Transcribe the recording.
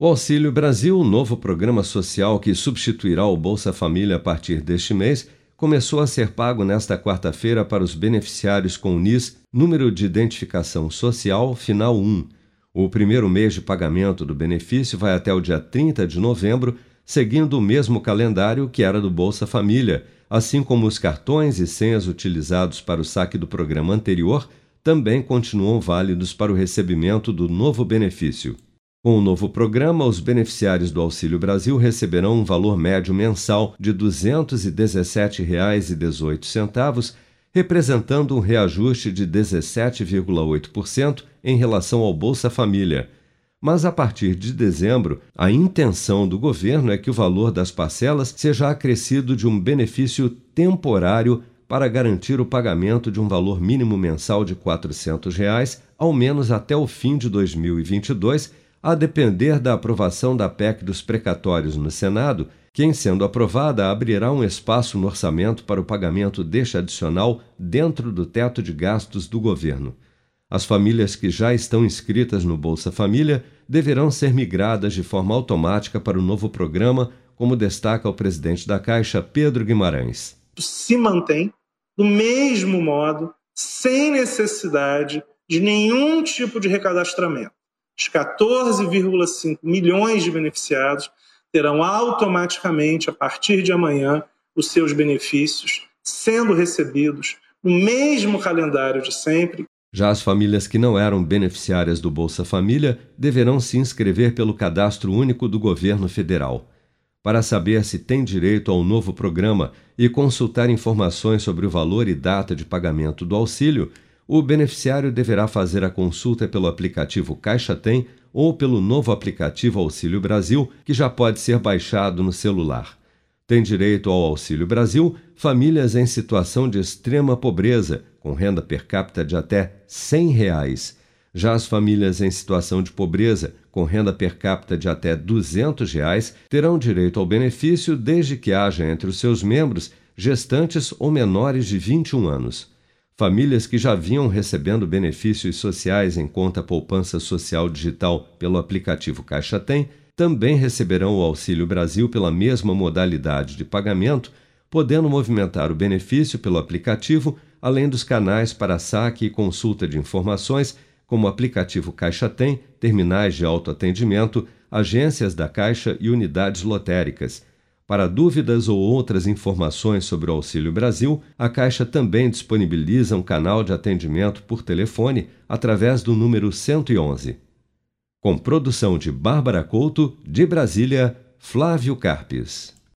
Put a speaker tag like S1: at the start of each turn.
S1: O Auxílio Brasil, novo programa social que substituirá o Bolsa Família a partir deste mês, começou a ser pago nesta quarta-feira para os beneficiários com o NIS, número de identificação social final 1. O primeiro mês de pagamento do benefício vai até o dia 30 de novembro, seguindo o mesmo calendário que era do Bolsa Família, assim como os cartões e senhas utilizados para o saque do programa anterior também continuam válidos para o recebimento do novo benefício. Com o novo programa, os beneficiários do Auxílio Brasil receberão um valor médio mensal de R$ 217,18, representando um reajuste de 17,8% em relação ao Bolsa Família. Mas a partir de dezembro, a intenção do governo é que o valor das parcelas seja acrescido de um benefício temporário para garantir o pagamento de um valor mínimo mensal de 400 reais, ao menos até o fim de 2022 a depender da aprovação da PEC dos precatórios no Senado, que, em sendo aprovada, abrirá um espaço no orçamento para o pagamento deste adicional dentro do teto de gastos do governo. As famílias que já estão inscritas no Bolsa Família deverão ser migradas de forma automática para o novo programa, como destaca o presidente da Caixa, Pedro Guimarães.
S2: Se mantém do mesmo modo, sem necessidade de nenhum tipo de recadastramento. Os 14,5 milhões de beneficiados terão automaticamente, a partir de amanhã, os seus benefícios sendo recebidos no mesmo calendário de sempre.
S1: Já as famílias que não eram beneficiárias do Bolsa Família deverão se inscrever pelo Cadastro Único do Governo Federal. Para saber se tem direito ao novo programa e consultar informações sobre o valor e data de pagamento do auxílio, o beneficiário deverá fazer a consulta pelo aplicativo Caixa Tem ou pelo novo aplicativo Auxílio Brasil, que já pode ser baixado no celular. Tem direito ao Auxílio Brasil famílias em situação de extrema pobreza, com renda per capita de até 100 reais. Já as famílias em situação de pobreza, com renda per capita de até 200 reais, terão direito ao benefício desde que haja entre os seus membros gestantes ou menores de 21 anos. Famílias que já vinham recebendo benefícios sociais em conta poupança social digital pelo aplicativo Caixa Tem também receberão o Auxílio Brasil pela mesma modalidade de pagamento, podendo movimentar o benefício pelo aplicativo, além dos canais para saque e consulta de informações, como o aplicativo Caixa Tem, terminais de autoatendimento, agências da Caixa e unidades lotéricas. Para dúvidas ou outras informações sobre o Auxílio Brasil, a Caixa também disponibiliza um canal de atendimento por telefone através do número 111. Com produção de Bárbara Couto, de Brasília, Flávio Carpes.